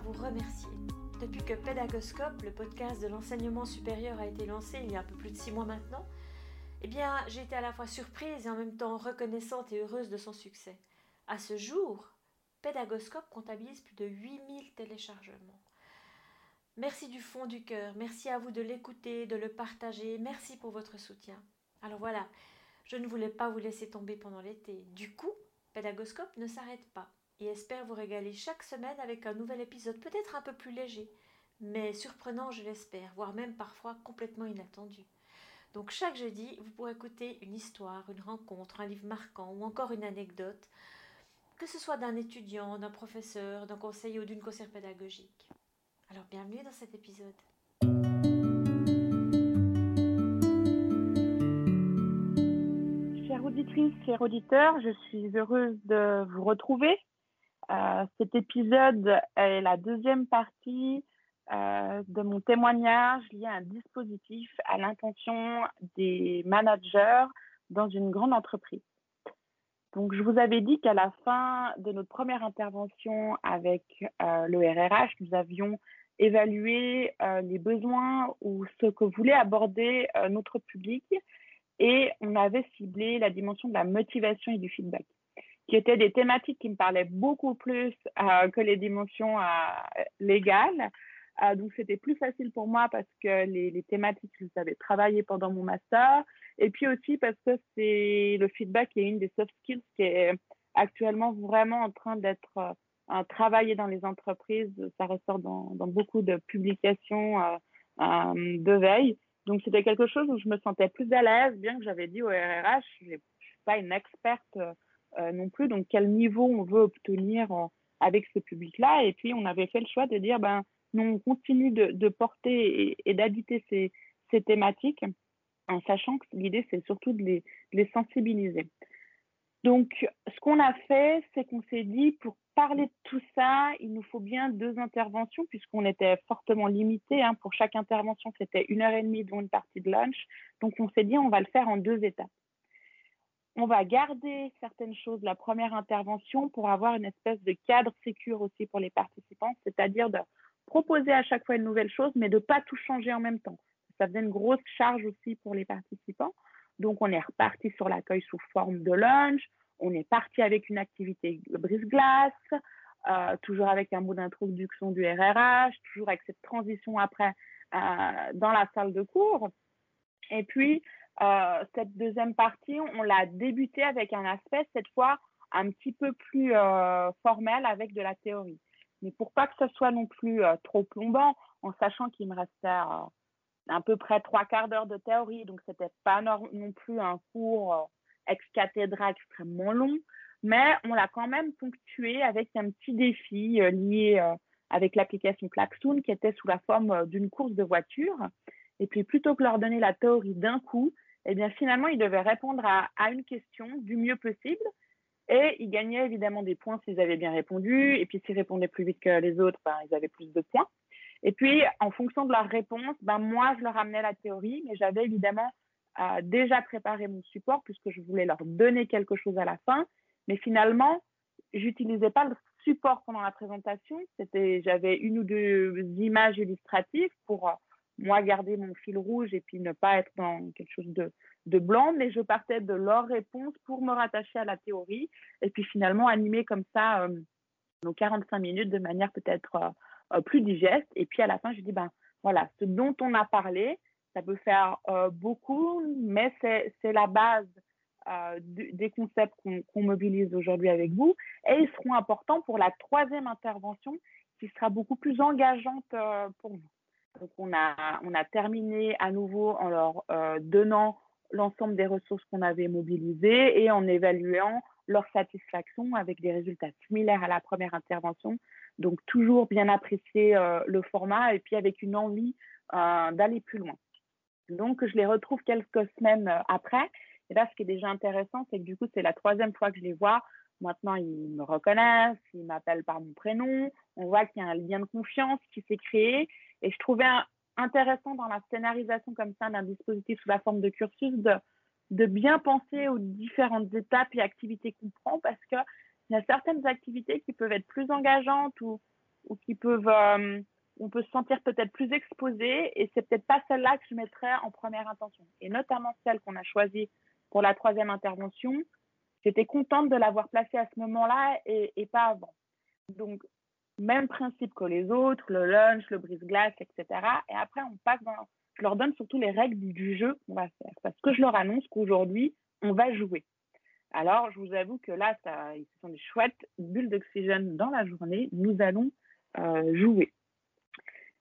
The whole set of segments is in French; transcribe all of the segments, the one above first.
vous remercier. Depuis que Pédagoscope, le podcast de l'enseignement supérieur, a été lancé il y a un peu plus de six mois maintenant, eh bien, j'ai été à la fois surprise et en même temps reconnaissante et heureuse de son succès. À ce jour, Pédagoscope comptabilise plus de 8000 téléchargements. Merci du fond du cœur, merci à vous de l'écouter, de le partager, merci pour votre soutien. Alors voilà, je ne voulais pas vous laisser tomber pendant l'été. Du coup, Pédagoscope ne s'arrête pas et espère vous régaler chaque semaine avec un nouvel épisode peut-être un peu plus léger, mais surprenant je l'espère, voire même parfois complètement inattendu. Donc chaque jeudi, vous pourrez écouter une histoire, une rencontre, un livre marquant ou encore une anecdote, que ce soit d'un étudiant, d'un professeur, d'un conseiller ou d'une conseillère pédagogique. Alors bienvenue dans cet épisode. Chère auditrice, chers auditeurs, je suis heureuse de vous retrouver. Euh, cet épisode est la deuxième partie euh, de mon témoignage lié à un dispositif à l'intention des managers dans une grande entreprise. Donc, je vous avais dit qu'à la fin de notre première intervention avec euh, le RRH, nous avions évalué euh, les besoins ou ce que voulait aborder notre public et on avait ciblé la dimension de la motivation et du feedback, qui étaient des thématiques qui me parlaient beaucoup plus euh, que les dimensions légales. donc, c'était plus facile pour moi parce que les, thématiques, je les avais travaillées pendant mon master. Et puis aussi parce que c'est le feedback qui est une des soft skills qui est actuellement vraiment en train d'être travailler dans les entreprises, ça ressort dans, beaucoup de publications euh, euh, de veille. Donc, c'était quelque chose où je me sentais plus à l'aise, bien que j'avais dit au RRH, je ne suis pas une experte euh, non plus, donc quel niveau on veut obtenir avec ce public-là? Et puis, on avait fait le choix de dire, ben, nous, on continue de, porter et, et d'habiter ces, thématiques en sachant que l'idée, c'est surtout de les, de les sensibiliser. Donc, ce qu'on a fait, c'est qu'on s'est dit, pour parler de tout ça, il nous faut bien deux interventions, puisqu'on était fortement limité. Hein. Pour chaque intervention, c'était une heure et demie, dont une partie de lunch. Donc, on s'est dit, on va le faire en deux étapes. On va garder certaines choses la première intervention pour avoir une espèce de cadre sécure aussi pour les participants, c'est-à-dire de proposer à chaque fois une nouvelle chose, mais de pas tout changer en même temps. Ça faisait une grosse charge aussi pour les participants. Donc, on est reparti sur l'accueil sous forme de lunch. On est parti avec une activité brise-glace, euh, toujours avec un mot d'introduction du RRH, toujours avec cette transition après euh, dans la salle de cours. Et puis, euh, cette deuxième partie, on l'a débutée avec un aspect, cette fois, un petit peu plus euh, formel avec de la théorie. Mais pour pas que ce soit non plus euh, trop plombant, en sachant qu'il me restait à peu près trois quarts d'heure de théorie, donc c'était pas non, plus un cours ex cathédra extrêmement long, mais on l'a quand même ponctué avec un petit défi lié avec l'application Klaxoon qui était sous la forme d'une course de voiture. Et puis plutôt que leur donner la théorie d'un coup, eh bien finalement ils devaient répondre à, une question du mieux possible. Et ils gagnaient évidemment des points s'ils avaient bien répondu. Et puis s'ils répondaient plus vite que les autres, ben, ils avaient plus de points. Et puis, en fonction de leur réponse, ben, moi, je leur amenais la théorie, mais j'avais évidemment euh, déjà préparé mon support puisque je voulais leur donner quelque chose à la fin. Mais finalement, j'utilisais pas le support pendant la présentation. J'avais une ou deux images illustratives pour euh, moi garder mon fil rouge et puis ne pas être dans quelque chose de, de blanc, mais je partais de leur réponse pour me rattacher à la théorie et puis finalement animer comme ça euh, nos 45 minutes de manière peut-être euh, euh, plus digeste. Et puis à la fin, je dis, ben voilà, ce dont on a parlé, ça peut faire beaucoup, mais c'est la base des concepts qu'on qu mobilise aujourd'hui avec vous. Et ils seront importants pour la troisième intervention qui sera beaucoup plus engageante pour vous. Donc on a, on a terminé à nouveau en leur euh, donnant l'ensemble des ressources qu'on avait mobilisées et en évaluant leur satisfaction avec des résultats similaires à la première intervention. Donc, toujours bien apprécier euh, le format et puis avec une envie euh, d'aller plus loin. Donc, je les retrouve quelques semaines après. Et là, ce qui est déjà intéressant, c'est que du coup, c'est la troisième fois que je les vois. Maintenant, ils me reconnaissent, ils m'appellent par mon prénom. On voit qu'il y a un lien de confiance qui s'est créé. Et je trouvais intéressant dans la scénarisation comme ça d'un dispositif sous la forme de cursus de, bien penser aux différentes étapes et activités qu'on prend parce qu'il y a certaines activités qui peuvent être plus engageantes ou ou qui peuvent, euh, on peut se sentir peut-être plus exposé et c'est peut-être pas celle-là que je mettrais en première intention. Et notamment celle qu'on a choisie pour la troisième intervention, j'étais contente de l'avoir placée à ce moment-là et, et, pas avant. Donc, même principe que les autres, le lunch, le brise-glace, etc. Et après, on passe dans, je leur donne surtout les règles du jeu qu'on va faire. Parce que je leur annonce qu'aujourd'hui, on va jouer. Alors, je vous avoue que là, ça, ce sont des chouettes bulles d'oxygène dans la journée. Nous allons euh, jouer.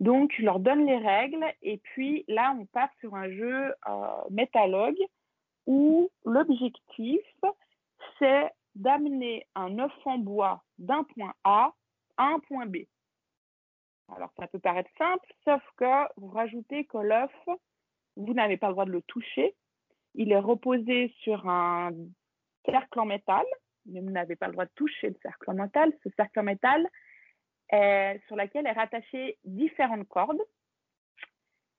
Donc, je leur donne les règles et puis là, on part sur un jeu euh, métalogue où l'objectif, c'est d'amener un œuf en bois d'un point A un point B. Alors, ça peut paraître simple, sauf que vous rajoutez que l'œuf, vous n'avez pas le droit de le toucher. Il est reposé sur un cercle en métal, mais vous n'avez pas le droit de toucher le cercle en métal. Ce cercle en métal, est, sur lequel est rattaché différentes cordes.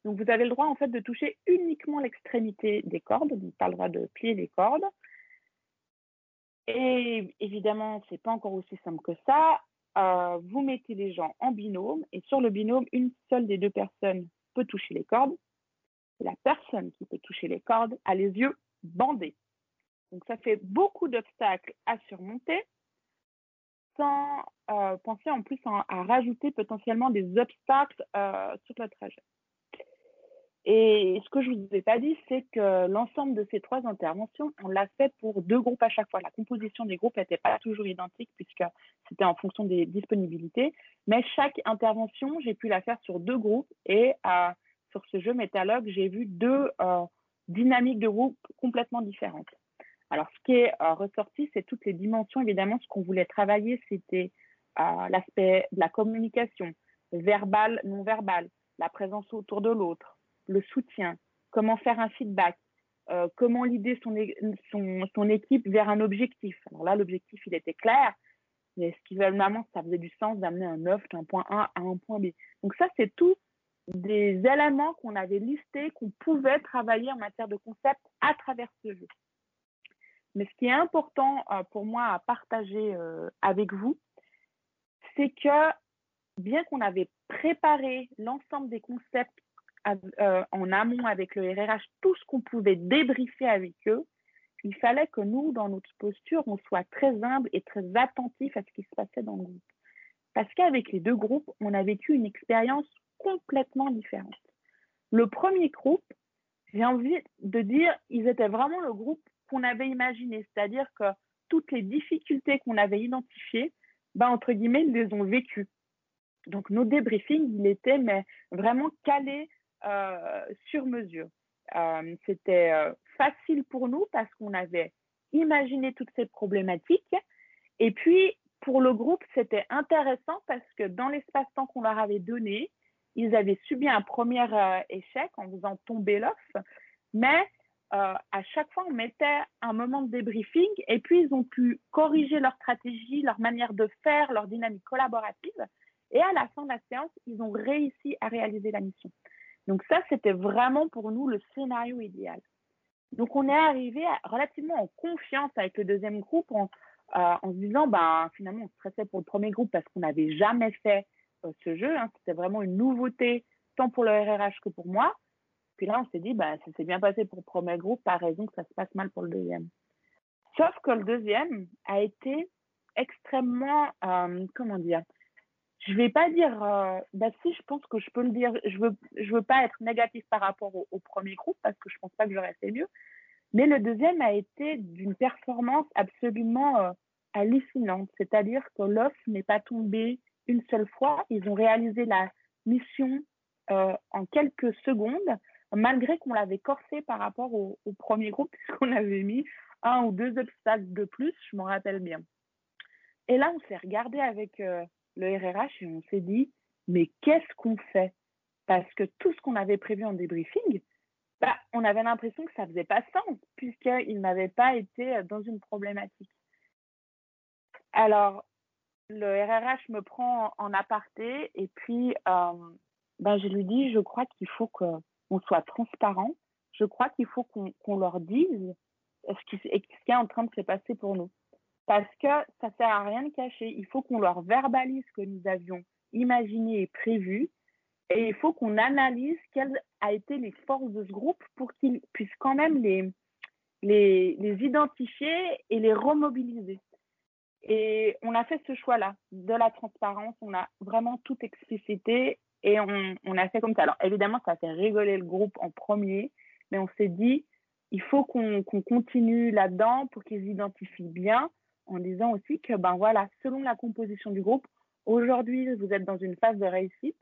Donc, vous avez le droit, en fait, de toucher uniquement l'extrémité des cordes, donc pas le droit de plier les cordes. Et évidemment, c'est pas encore aussi simple que ça. Euh, vous mettez les gens en binôme et sur le binôme, une seule des deux personnes peut toucher les cordes. La personne qui peut toucher les cordes a les yeux bandés. Donc, ça fait beaucoup d'obstacles à surmonter sans euh, penser en plus à rajouter potentiellement des obstacles euh, sur le trajet. Et ce que je ne vous ai pas dit, c'est que l'ensemble de ces trois interventions, on l'a fait pour deux groupes à chaque fois. La composition des groupes n'était pas toujours identique puisque c'était en fonction des disponibilités. Mais chaque intervention, j'ai pu la faire sur deux groupes. Et euh, sur ce jeu métalogue, j'ai vu deux dynamiques de groupe complètement différentes. Alors, ce qui est euh, ressorti, c'est toutes les dimensions. Évidemment, ce qu'on voulait travailler, c'était euh, l'aspect de la communication, verbale, non verbale, la présence autour de l'autre, le soutien, comment faire un feedback, euh, comment l'idée son, son, son, équipe vers un objectif. Alors là, l'objectif, il était clair, mais ce qui vraiment, ça faisait du sens d'amener un œuf d'un point A à un point B. Donc ça, c'est tout des éléments qu'on avait listés, qu'on pouvait travailler en matière de concept à travers ce jeu. Mais ce qui est important euh, pour moi à partager euh, avec vous, c'est que bien qu'on avait préparé l'ensemble des concepts euh, en amont avec le RRH, tout ce qu'on pouvait débriefer avec eux, il fallait que nous, dans notre posture, on soit très humble et très attentif à ce qui se passait dans le groupe. Parce qu'avec les deux groupes, on a vécu une expérience complètement différente. Le premier groupe, j'ai envie de dire, ils étaient vraiment le groupe qu'on avait imaginé. C'est-à-dire que toutes les difficultés qu'on avait identifiées, ben, entre guillemets, ils les ont vécues. Donc, nos débriefings, il était mais vraiment calés euh, sur mesure. Euh, C'était euh, facile pour nous parce qu'on avait imaginé toutes ces problématiques. Et puis, pour le groupe, c'était intéressant parce que dans l'espace-temps qu'on leur avait donné, ils avaient subi un premier euh, échec en faisant tomber l'offre, mais euh, à chaque fois, on mettait un moment de débriefing et puis ils ont pu corriger leur stratégie, leur manière de faire, leur dynamique collaborative. Et à la fin de la séance, ils ont réussi à réaliser la mission. Donc ça, c'était vraiment pour nous le scénario idéal. Donc on est arrivé relativement en confiance avec le deuxième groupe en, euh, se disant, ben, finalement, on stressait pour le premier groupe parce qu'on n'avait jamais fait euh, ce jeu. Hein. C'était vraiment une nouveauté, tant pour le RRH que pour moi. Puis là, on s'est dit, bah, ça s'est bien passé pour le premier groupe, pas raison que ça se passe mal pour le deuxième. Sauf que le deuxième a été extrêmement, euh, comment dire, je vais pas dire, euh, bah si, je pense que je peux le dire, je veux, je veux pas être négatif par rapport au, premier groupe parce que je pense pas que j'aurais fait mieux, mais le deuxième a été d'une performance absolument euh, hallucinante, c'est-à-dire que l'offre n'est pas tombée une seule fois, ils ont réalisé la mission en quelques secondes malgré qu'on l'avait corsé par rapport au, premier groupe, puisqu'on avait mis un ou deux obstacles de plus, je m'en rappelle bien. Et là, on s'est regardé avec euh, le RRH et on s'est dit, mais qu'est-ce qu'on fait? Parce que tout ce qu'on avait prévu en débriefing, bah, on avait l'impression que ça faisait pas sens, puisqu'il n'avait pas été euh, dans une problématique. Alors, le RRH me prend en aparté et puis ben, je lui dis, je crois qu'il faut que on soit transparent, je crois qu'il faut qu'on leur dise ce qui est en train de se passer pour nous. Parce que ça sert à rien de cacher. Il faut qu'on leur verbalise que nous avions imaginé et prévu. Et il faut qu'on analyse quelles a été les forces de ce groupe pour qu'il puisse quand même les, les, les identifier et les remobiliser. Et on a fait ce choix-là, de la transparence. On a vraiment tout explicité et on, on a fait comme ça. Alors évidemment, ça a fait rigoler le groupe en premier, mais on s'est dit, il faut qu'on continue là-dedans pour qu'ils s'identifient bien en disant aussi que, ben voilà, selon la composition du groupe, aujourd'hui, vous êtes dans une phase de réussite.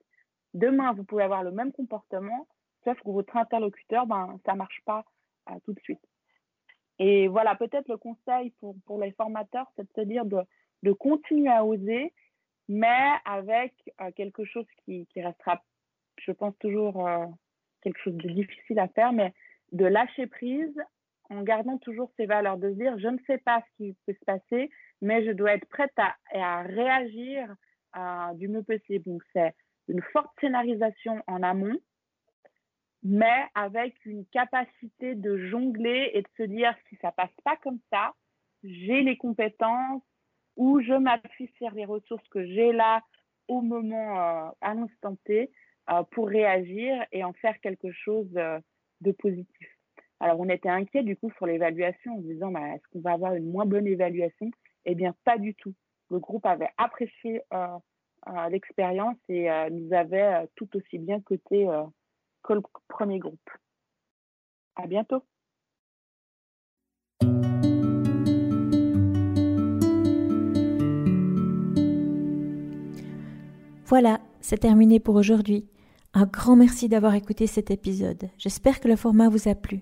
Demain, vous pouvez avoir le même comportement, sauf que votre interlocuteur, ben, ça marche pas euh, tout de suite. Et voilà, peut-être le conseil pour, pour les formateurs, c'est de se dire de, de continuer à oser, mais avec euh, quelque chose qui, restera, je pense, toujours euh, quelque chose de difficile à faire, mais de lâcher prise en gardant toujours ses valeurs, de se dire, je ne sais pas ce qui peut se passer, mais je dois être prête à, réagir euh, du mieux possible. Donc, c'est une forte scénarisation en amont, mais avec une capacité de jongler et de se dire si ça passe pas comme ça, j'ai les compétences ou je m'appuie sur les ressources que j'ai là au moment, euh, à l'instant T, euh, pour réagir et en faire quelque chose de positif. Alors, on était inquiet du coup sur l'évaluation en se disant bah, est-ce qu'on va avoir une moins bonne évaluation? Eh bien, pas du tout. Le groupe avait apprécié l'expérience et nous avait tout aussi bien coté que le premier groupe. À bientôt. Voilà, c'est terminé pour aujourd'hui. Un grand merci d'avoir écouté cet épisode. J'espère que le format vous a plu.